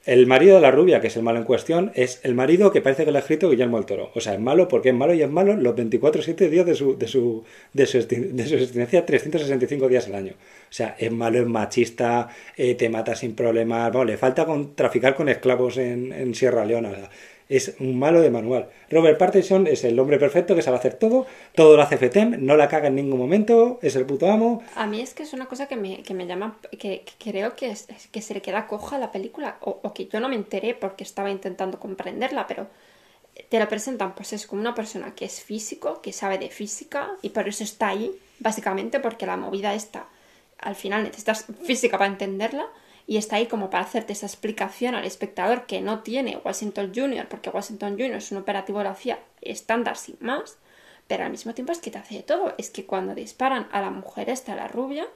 El marido de la rubia, que es el malo en cuestión, es el marido que parece que lo ha escrito Guillermo el Toro. O sea, es malo porque es malo y es malo los 24-7 días de su, de, su, de, su, de su existencia, 365 días al año. O sea, es malo, es machista, eh, te mata sin problemas. Bueno, le falta con, traficar con esclavos en, en Sierra Leona. Es un malo de manual. Robert Pattinson es el hombre perfecto que sabe hacer todo, todo lo hace FETEM, no la caga en ningún momento, es el puto amo. A mí es que es una cosa que me, que me llama, que, que creo que, es- que se le queda coja a la película, o, o que yo no me enteré porque estaba intentando comprenderla, pero te lo presentan pues es como una persona que es físico, que sabe de física, y por eso está ahí, básicamente porque la movida esta, al final necesitas física para entenderla, y está ahí como para hacerte esa explicación al espectador que no tiene Washington Jr., porque Washington Jr. es un operativo de la CIA estándar sin más, pero al mismo tiempo es que te hace de todo. Es que cuando disparan a la mujer esta, la rubia,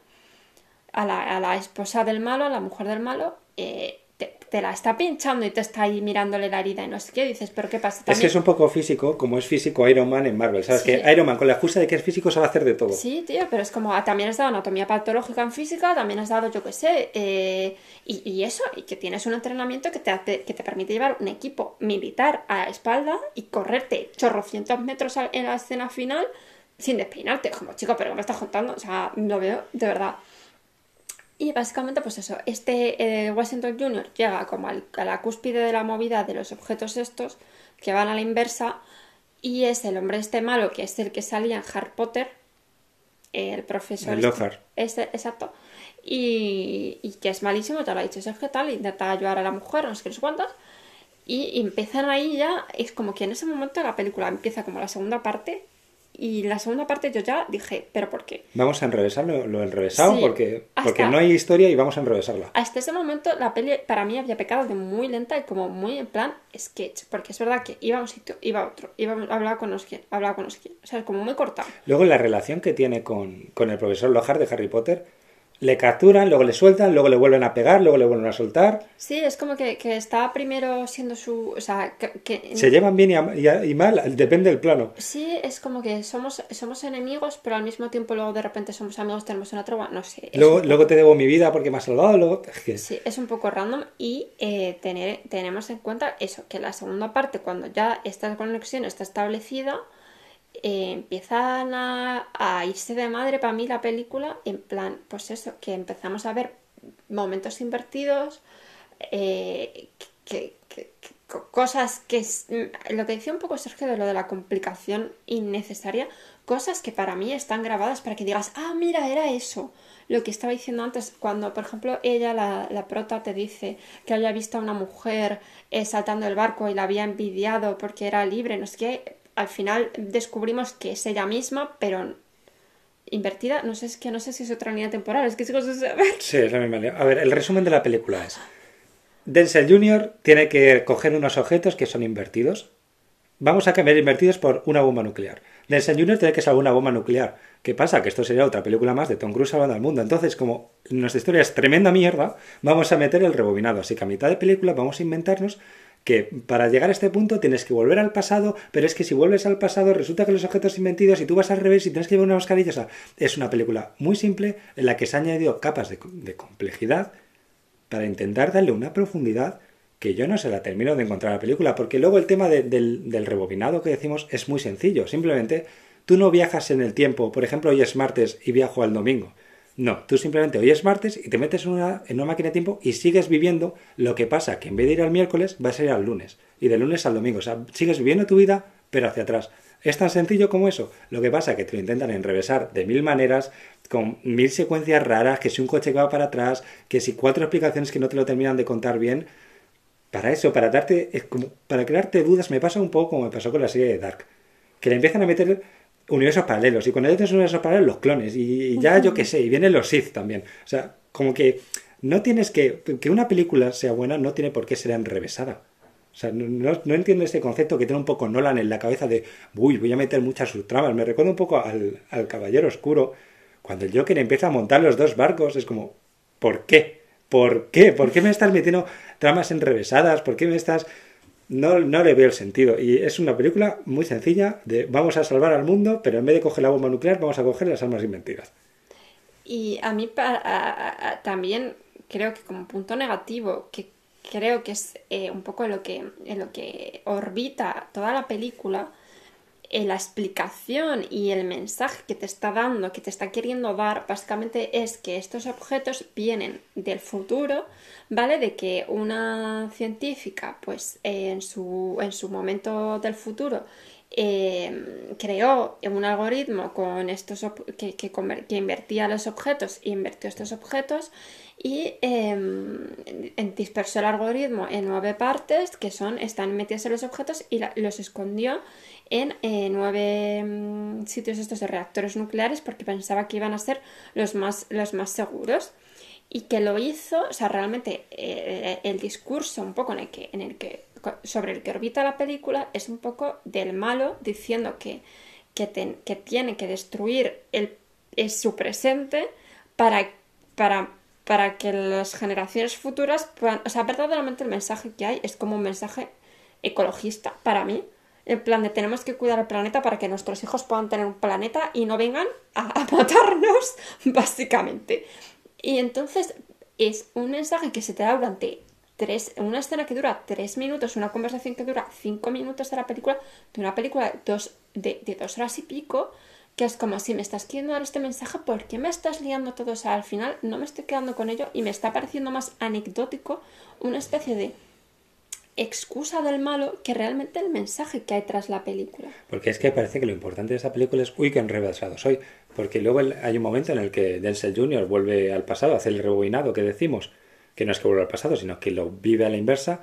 a la, a la esposa del malo, a la mujer del malo, eh, te, te la está pinchando y te está ahí mirándole la herida y no sé qué, dices, pero ¿qué pasa? Es que es un poco físico, como es físico Iron Man en Marvel. ¿Sabes? Sí. Que Iron Man, con la excusa de que es físico, sabe hacer de todo. Sí, tío, pero es como, ah, también has dado anatomía patológica en física, también has dado, yo qué sé, eh, y, y eso, y que tienes un entrenamiento que te, hace- que te permite llevar un equipo militar a la espalda y correrte chorrocientos metros en la escena final sin despeinarte. Como, chico, pero ¿qué me estás contando? O sea, lo veo de verdad. Y básicamente, pues eso, este eh, Washington Jr. llega como al- a la cúspide de la movida de los objetos estos que van a la inversa y es el hombre este malo que es el que salía en Harry Potter, el profesor. El este- Lockhart. este, exacto. Y, y que es malísimo, te lo ha dicho, que tal, intenta ayudar a la mujer, no sé qué, no sé cuántas. Y empiezan ahí ya, es como que en ese momento la película empieza como la segunda parte. Y la segunda parte yo ya dije, ¿pero por qué? Vamos a enrevesarlo, lo enrevesado, Sí, porque, porque no hay historia y vamos a enrevesarla. Hasta ese momento la peli para mí había pecado de muy lenta y como muy en plan sketch, porque es verdad que iba a un sitio, iba a otro, iba a hablar con no sé quién, hablaba con no sé quién, o sea, como muy cortado. Luego la relación que tiene con, con el profesor Lockhart de Harry Potter, le capturan, luego le sueltan, luego le vuelven a pegar, luego le vuelven a soltar. Sí, es como que, que está primero siendo su, o sea, que, que- Se llevan bien y, a- y a- y mal, depende del plano. sí, es como que somos, somos enemigos, pero al mismo tiempo luego de repente somos amigos, tenemos una trova, no sé. Luego, luego te debo mi vida porque me has salvado, luego... Sí, es un poco random y eh, tener, tenemos en cuenta eso, que la segunda parte, cuando ya esta conexión está establecida, eh, empiezan a, irse de madre para mí la película, en plan, pues eso, que empezamos a ver momentos invertidos, eh, que, que- que co- cosas que mm, lo que decía un poco Sergio de lo de la complicación innecesaria, cosas que para mí están grabadas para que digas, ah, mira, era eso. Lo que estaba diciendo antes, cuando, por ejemplo, ella, la, la prota, te dice que había visto a una mujer eh, saltando el barco y la había envidiado porque era libre, no sé qué, al final descubrimos que es ella misma, pero invertida, no sé, es que no sé si es otra línea temporal, es que sigo sin saber. Sí, es la misma línea. A ver, el resumen de la película es... Denzel Jr. tiene que coger unos objetos que son invertidos. Vamos a cambiar invertidos por una bomba nuclear. Denzel Jr. tiene que salvar una bomba nuclear. ¿Qué pasa? Que esto sería otra película más de Tom Cruise salvando al mundo. Entonces, como nuestra historia es tremenda mierda, vamos a meter el rebobinado. Así que a mitad de película vamos a inventarnos que para llegar a este punto tienes que volver al pasado, pero es que si vuelves al pasado resulta que los objetos invertidos y tú vas al revés y tienes que llevar una mascarilla. O sea, es una película muy simple en la que se han añadido capas de, complejidad para intentar darle una profundidad que yo no se la termino de encontrar a la película, porque luego el tema de- del, del rebobinado que decimos es muy sencillo, simplemente tú no viajas en el tiempo, por ejemplo, hoy es martes y viajo al domingo. No, tú simplemente hoy es martes y te metes en una, en una máquina de tiempo y sigues viviendo lo que pasa, que en vez de ir al miércoles vas a ir al lunes y del lunes al domingo, o sea, sigues viviendo tu vida pero hacia atrás. Es tan sencillo como eso. Lo que pasa es que te lo intentan enrevesar de mil maneras, con mil secuencias raras, que si un coche va para atrás, que si cuatro explicaciones que no te lo terminan de contar bien. Para eso, para darte, para crearte dudas, me pasa un poco como me pasó con la serie de Dark. Que le empiezan a meter universos paralelos, y cuando metes universos paralelos, los clones, y, y ya yo qué sé, y vienen los Sith también. O sea, como que no tienes que. Que una película sea buena no tiene por qué ser enrevesada. O sea, no, no, no entiendo este concepto que tiene un poco Nolan en la cabeza de, uy, voy a meter muchas subtramas. Me recuerda un poco al, al Caballero Oscuro, cuando el Joker empieza a montar los dos barcos, es como, ¿por qué? ¿Por qué? ¿Por qué me estás metiendo tramas enrevesadas? ¿Por qué me estás...? No, no le veo el sentido. Y es una película muy sencilla de vamos a salvar al mundo, pero en vez de coger la bomba nuclear, vamos a coger las armas invertidas. Y a mí a- también creo que como punto negativo, que creo que es eh, un poco lo que, en lo que orbita toda la película, la explicación y el mensaje que te está dando, que te está queriendo dar, básicamente es que estos objetos vienen del futuro, ¿vale? De que una científica, pues eh, en, su, en su momento del futuro, eh, creó un algoritmo con estos que, que, invertía los objetos e invirtió estos objetos y eh, en- dispersó el algoritmo en nueve partes que son están metidos en los objetos y los escondió en eh, nueve mm, sitios estos de reactores nucleares porque pensaba que iban a ser los más, los más seguros y que lo hizo, o sea, realmente eh, el discurso un poco en el que, en el que, sobre el que orbita la película es un poco del malo diciendo que, que, ten- que tiene que destruir el, es su presente para, para, para que las generaciones futuras puedan, o sea, verdaderamente el mensaje que hay es como un mensaje ecologista para mí. En plan de tenemos que cuidar el planeta para que nuestros hijos puedan tener un planeta y no vengan a, a matarnos, básicamente. Y entonces es un mensaje que se te da durante tres, una escena que dura tres minutos, una conversación que dura cinco minutos de la película, de una película dos, de, de dos horas y pico, que es como si me estás queriendo dar este mensaje, ¿por qué me estás liando todo? O sea, al final no me estoy quedando con ello y me está pareciendo más anecdótico, una especie de excusa del malo que realmente el mensaje que hay tras la película. Porque es que parece que lo importante de esta película es, uy, que enrevesado soy. Porque luego hay un momento en el que Denzel Jr. vuelve al pasado, hace el rebobinado que decimos, que no es que vuelva al pasado, sino que lo vive a la inversa,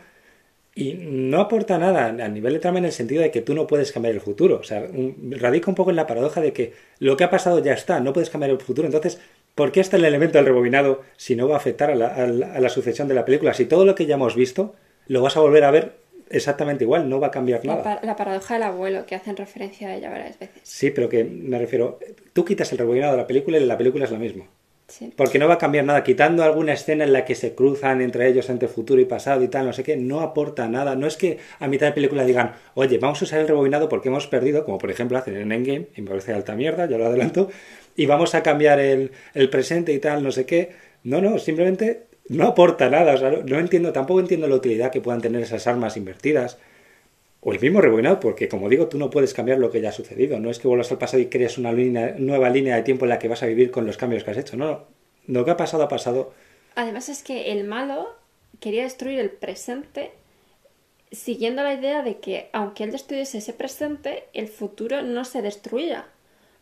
y no aporta nada a nivel de trama en el sentido de que tú no puedes cambiar el futuro. O sea, radica un poco en la paradoja de que lo que ha pasado ya está, no puedes cambiar el futuro. Entonces, ¿por qué está el elemento del rebobinado si no va a afectar a la sucesión de la película? Si todo lo que ya hemos visto lo vas a volver a ver exactamente igual, no va a cambiar La, nada. par- la paradoja del abuelo, que hacen referencia a ella varias veces. Sí, pero que me refiero, tú quitas el rebobinado de la película y la película es la misma. Sí. Porque no va a cambiar nada, quitando alguna escena en la que se cruzan entre ellos entre futuro y pasado y tal, no sé qué, no aporta nada. No es que a mitad de película digan, oye, vamos a usar el rebobinado porque hemos perdido, como por ejemplo hacen en Endgame, y me parece alta mierda, ya lo adelanto, y vamos a cambiar el, el presente y tal, no sé qué. No, no, simplemente no aporta nada. O sea, no, entiendo, tampoco entiendo la utilidad que puedan tener esas armas invertidas. O el mismo rebobinado, porque como digo, tú no puedes cambiar lo que ya ha sucedido. No es que vuelvas al pasado y crees una nueva línea de tiempo en la que vas a vivir con los cambios que has hecho. No, no. Lo que ha pasado ha pasado. Además es que el malo quería destruir el presente siguiendo la idea de que aunque él destruyese ese presente, el futuro no se destruía.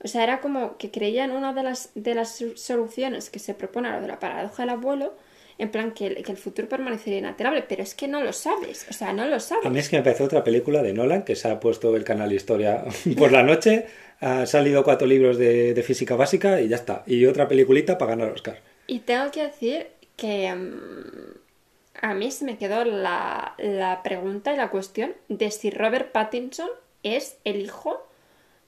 O sea, era como que creía en una de las, de las soluciones que se propone a lo de la paradoja del abuelo, en plan que el, que el futuro permanecería inalterable, pero es que no lo sabes, o sea, no lo sabes. A mí es que me parece otra película de Nolan que se ha puesto el canal Historia por la noche, ha salido cuatro libros de, de física básica y ya está. Y otra peliculita para ganar Oscar. Y tengo que decir que mm, a mí se me quedó la, la pregunta y la cuestión de si Robert Pattinson es el hijo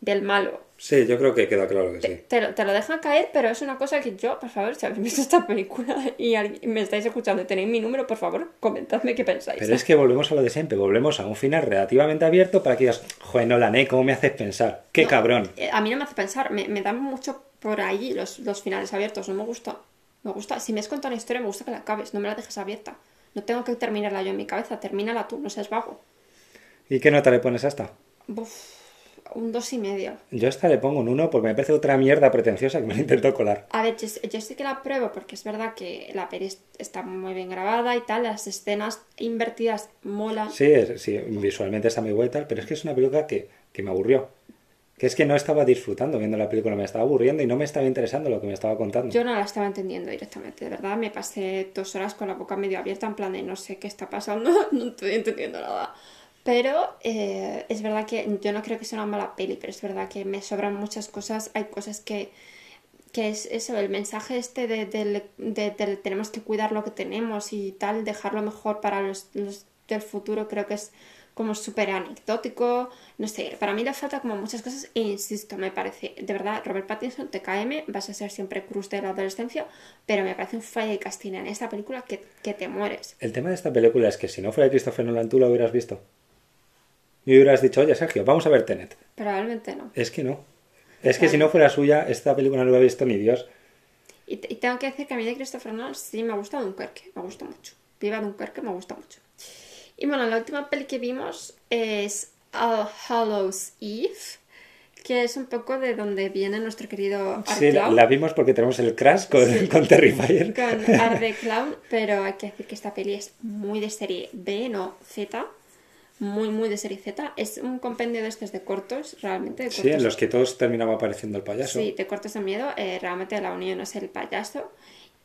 del malo. Sí, yo creo que queda claro que sí. Te lo, te lo dejan caer, pero es una cosa que yo, por favor, si habéis visto esta película y alguien- me estáis escuchando y tenéis mi número, por favor, comentadme qué pensáis. Pero es que volvemos a lo de siempre, volvemos a un final relativamente abierto para que digas, joder, Nolan, ¿eh? ¿Cómo me haces pensar? ¡Qué No, cabrón! eh, A mí no me hace pensar, me, me dan mucho por ahí los, los finales abiertos, no me gusta. Me gusta, si me has contado una historia, me gusta que la acabes, no me la dejes abierta. No tengo que terminarla yo en mi cabeza, termínala tú, no seas vago. ¿Y qué nota le pones a esta? Uf, un dos y medio. Yo esta le pongo un 1 porque me parece otra mierda pretenciosa que me la intentó colar. A ver, yo, yo sí que la pruebo porque es verdad que la peli es- está muy bien grabada y tal, las escenas invertidas molan. Sí, es- sí, visualmente está muy guay y tal, pero es que es una película que, que me aburrió. Que es que no estaba disfrutando viendo la película, me estaba aburriendo y no me estaba interesando lo que me estaba contando. Yo no la estaba entendiendo directamente, de verdad, me pasé dos horas con la boca medio abierta en plan de no sé qué está pasando, no estoy entendiendo nada. Pero eh, es verdad que yo no creo que sea una mala peli, pero es verdad que me sobran muchas cosas, hay cosas que, que es eso, el mensaje este de, de- del tenemos que cuidar lo que tenemos y tal, dejarlo mejor para los, los del futuro, creo que es como súper anecdótico, no sé, para mí le falta como muchas cosas e insisto, me parece, de verdad, Robert Pattinson, TKM, vas a ser siempre cruz de la adolescencia, pero me parece un fallo de casting en esta película que, que te mueres. El tema de esta película es que si no fuera Christopher Nolan, tú la hubieras visto. Y hubieras dicho, oye, Sergio, vamos a ver Tenet. Probablemente no. Es que no. Es que si no fuera suya, esta película no la hubiera visto ni Dios. Y, te- y tengo que decir que a mí de Christopher Nolan sí me ha gustado Dunkerque, me gusta mucho. Viva Dunkerque me gusta mucho. Y bueno, la última peli que vimos es All Hallows Eve, que es un poco de donde viene nuestro querido Art Sí, la vimos porque tenemos el crash con, Sí. con Terrifier. con Art the Clown, pero hay que decir que esta peli es muy de serie B, no Z. Muy, muy de serie Z. Es un compendio de estos de cortos, realmente. De Sí, cortos en los que todos terminaba apareciendo el payaso. Sí, de cortes de miedo. eh, realmente la unión es el payaso.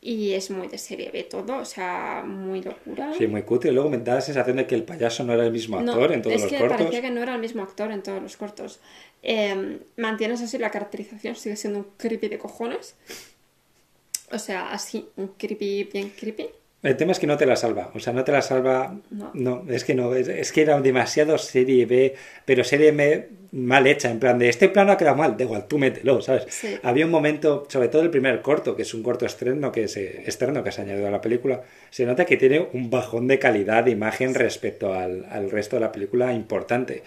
Y es muy de serie B todo, o sea, muy locura. Sí, muy cutre. Luego me da la sensación de que el payaso no era el mismo No, actor en todos es los que cortos. parecía que no era el mismo actor en todos los cortos. Eh, mantienes así la caracterización, sigue siendo un creepy de cojones. O sea, así, un creepy bien creepy. El tema es que no te la salva. O sea, no te la salva. No. es que no. Es, es que era demasiado serie B, pero serie B mal hecha. En plan de este plano ha quedado mal. Da igual, tú mételo, ¿sabes? Sí. Había un momento, sobre todo el primer corto, que es un corto externo que se, externo que se ha añadido a la película. Se nota que tiene un bajón de calidad de imagen respecto al, al resto de la película importante.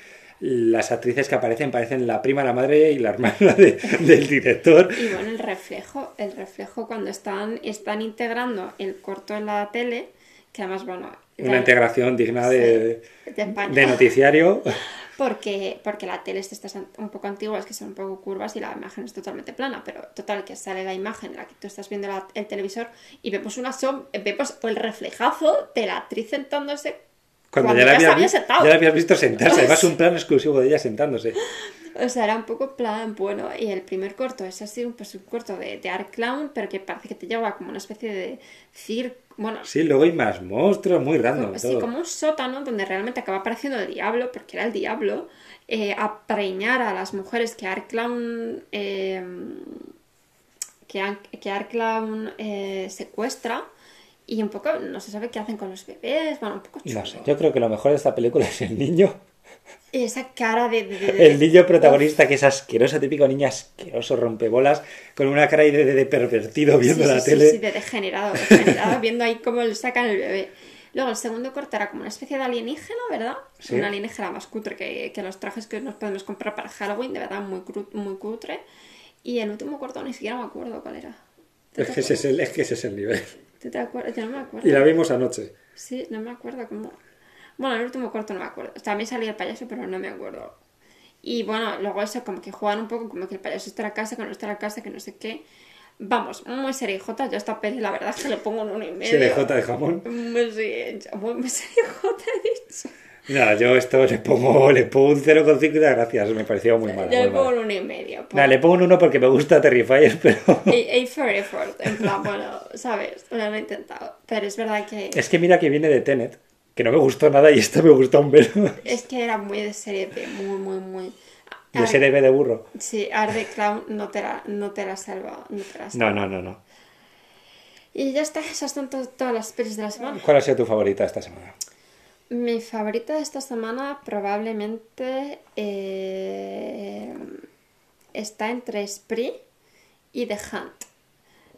Las actrices que aparecen parecen la prima, la madre y la hermana de- del director. Y bueno, el reflejo, el reflejo cuando están, están integrando el corto en la tele, que además, bueno... Una la- integración digna de, Sí, de noticiario. Porque, porque la tele es estas un poco antiguas que son un poco curvas y la imagen es totalmente plana, pero total que sale la imagen en la que tú estás viendo la- el televisor y vemos una som vemos el reflejazo de la actriz sentándose Cuando, cuando, ya, la había sentado. ya la habías visto sentarse. Además, un plano exclusivo de ella sentándose. O sea, era un poco plan, bueno, y el primer corto es así, pues un corto de, de Art Clown, pero que parece que te lleva como una especie de circo, bueno, Sí, luego hay más monstruos, muy random. como, sí, como un sótano donde realmente acaba apareciendo el diablo, porque era el diablo, eh, a preñar a las mujeres que Art Clown, eh, que, que Art Clown eh, secuestra y un poco no se sabe qué hacen con los bebés, bueno, un poco chulo. No sé, yo creo que lo mejor de esta película es el niño. Y esa cara de... de- de- El niño protagonista que es asqueroso, típico niño asqueroso, rompebolas, con una cara de, de- pervertido viendo Sí, la sí, sí, tele. sí, de degenerado, degenerado, viendo ahí cómo le sacan el bebé. Luego el segundo corte era como una especie de alienígena, ¿verdad? Sí. Una alienígena más cutre que, que los trajes que nos podemos comprar para Halloween, de verdad, muy, cru- muy cutre. Y el último corto ni siquiera me acuerdo cuál era. ¿Te Es que, ese es el, es que ese es el nivel. ¿Tú te acuerdas? Yo no me acuerdo. Y la vimos anoche. Sí, no me acuerdo cómo. Bueno, el último corto no me acuerdo. También salía el payaso, pero no me acuerdo. Y bueno, luego eso, como que juegan un poco, como que el payaso está en la casa, que no está en la casa, que no sé qué. Vamos, muy serie J. Yo a esta peli, la verdad es que le pongo un uno y medio. CDJ de jamón. Muy, sí, muy, muy serie J, he dicho. No, yo esto le pongo, le pongo un 0,5 y gracias, me pareció muy mal. Yo le pongo un uno y medio. Nada, le pongo un 1 porque me gusta Terrifier, pero... A, for effort, en plan, bueno, ¿sabes? Lo he intentado. Pero es verdad que... Es que mira que viene de Tenet, que no me gustó nada y esto me gustó un velo. Es que era muy de serie B, muy, muy, muy... ¿De serie B de burro? Sí, Art Clown no te la, no te la salva. No, te la salva. no, no, no, no. Y ya está, esas son todas las pelis de la semana. ¿Cuál ha sido tu favorita esta semana? Mi favorita de esta semana probablemente eh, está entre Spree y The Hunt.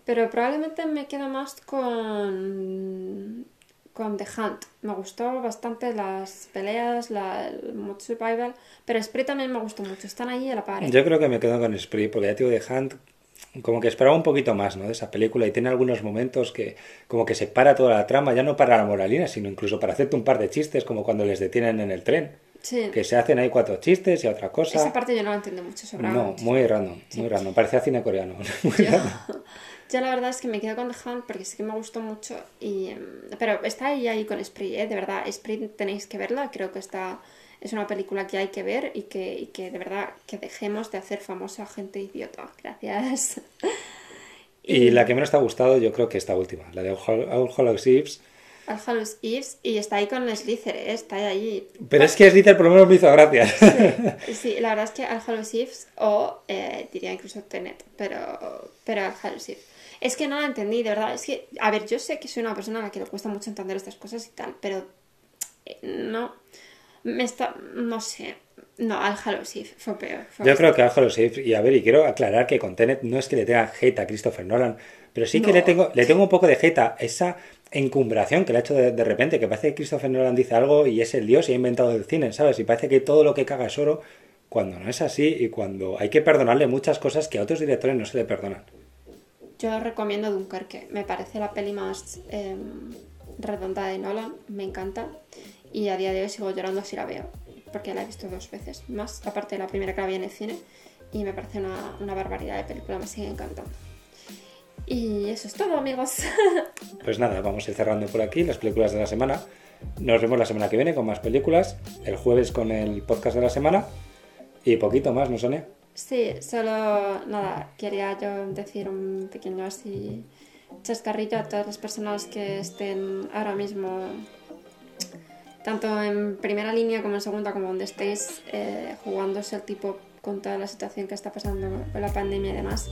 Pero probablemente me quedo más con, con The Hunt. Me gustó bastante las peleas, la, el mood survival. Pero Spree también me gustó mucho. Están ahí a la par. Yo creo que me quedo con Spree porque ya The Hunt como que esperaba un poquito más ¿no? de esa película y tiene algunos momentos que como que se para toda la trama, ya no para la moralina, sino incluso para hacerte un par de chistes, como cuando les detienen en el tren. Que se hacen ahí cuatro chistes y otra cosa. Esa parte yo no la entiendo mucho sobre No, muy random, muy random. Parecía cine coreano. yo, la verdad es que me quedo con The Hunt porque sí que me gustó mucho. Y, em, pero está ahí, ahí con Spree, ¿eh? de verdad. Spree tenéis que verla, creo que está es una película que hay que ver y que, que de verdad que dejemos de hacer famosa a gente idiota. Gracias. Y, la que menos te ha gustado, yo creo que esta última, la de All Hallows Eves. All Hallows Eves, y está ahí con Slither, ¿eh? está ahí. Pero es que Slither por lo menos me hizo gracia. Sí, la verdad es que All Hallows Eves, o eh, diría incluso Tenet, pero, pero All Hallows Eves. Es que no la entendí, de verdad. Es que, a ver, yo sé que soy una persona a la que le cuesta mucho entender estas cosas y tal, pero eh, no me está, no sé, no, al Hallows fue peor. Yo creo que al Hallows y a ver, y quiero aclarar que con Tenet no es que le tenga hate a Christopher Nolan, pero sí que le tengo, le tengo un poco de hate a esa encumbración que le ha hecho de, repente, que parece que Christopher Nolan dice algo y es el dios y ha inventado el cine, ¿sabes? Y parece que todo lo que caga es oro, cuando no es así y cuando hay que perdonarle muchas cosas que a otros directores no se le perdonan. Yo recomiendo Dunkerque, me parece la peli más em, redonda de Nolan, me encanta y a día de hoy sigo llorando si la veo, porque la he visto dos veces más, aparte de la primera que la vi en el cine, y me parece una, una barbaridad de película, me sigue encantando. Y eso es todo, amigos. Pues nada, vamos a ir cerrando por aquí las películas de la semana. Nos vemos la semana que viene con más películas, el jueves con el podcast de la semana y poquito más, ¿no, Sonia? Sí, solo nada, quería yo decir un pequeño así chascarrillo a todas las personas que estén ahora mismo tanto en primera línea como en segunda, como donde estéis eh, jugándose el tipo con toda la situación que está pasando con la pandemia y demás,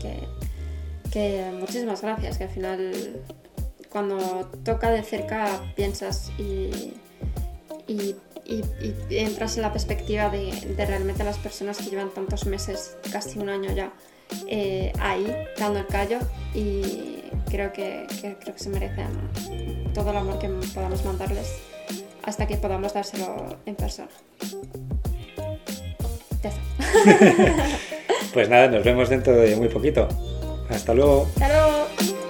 que, muchísimas gracias, que al final cuando toca de cerca piensas y, y, entras en la perspectiva de, realmente las personas que llevan tantos meses, casi un año ya, eh, ahí, dando el callo y creo que, que, creo que se merecen todo el amor que podamos mandarles hasta que podamos dárselo en persona. pues nada, nos vemos dentro de muy poquito. Hasta luego. Hasta luego.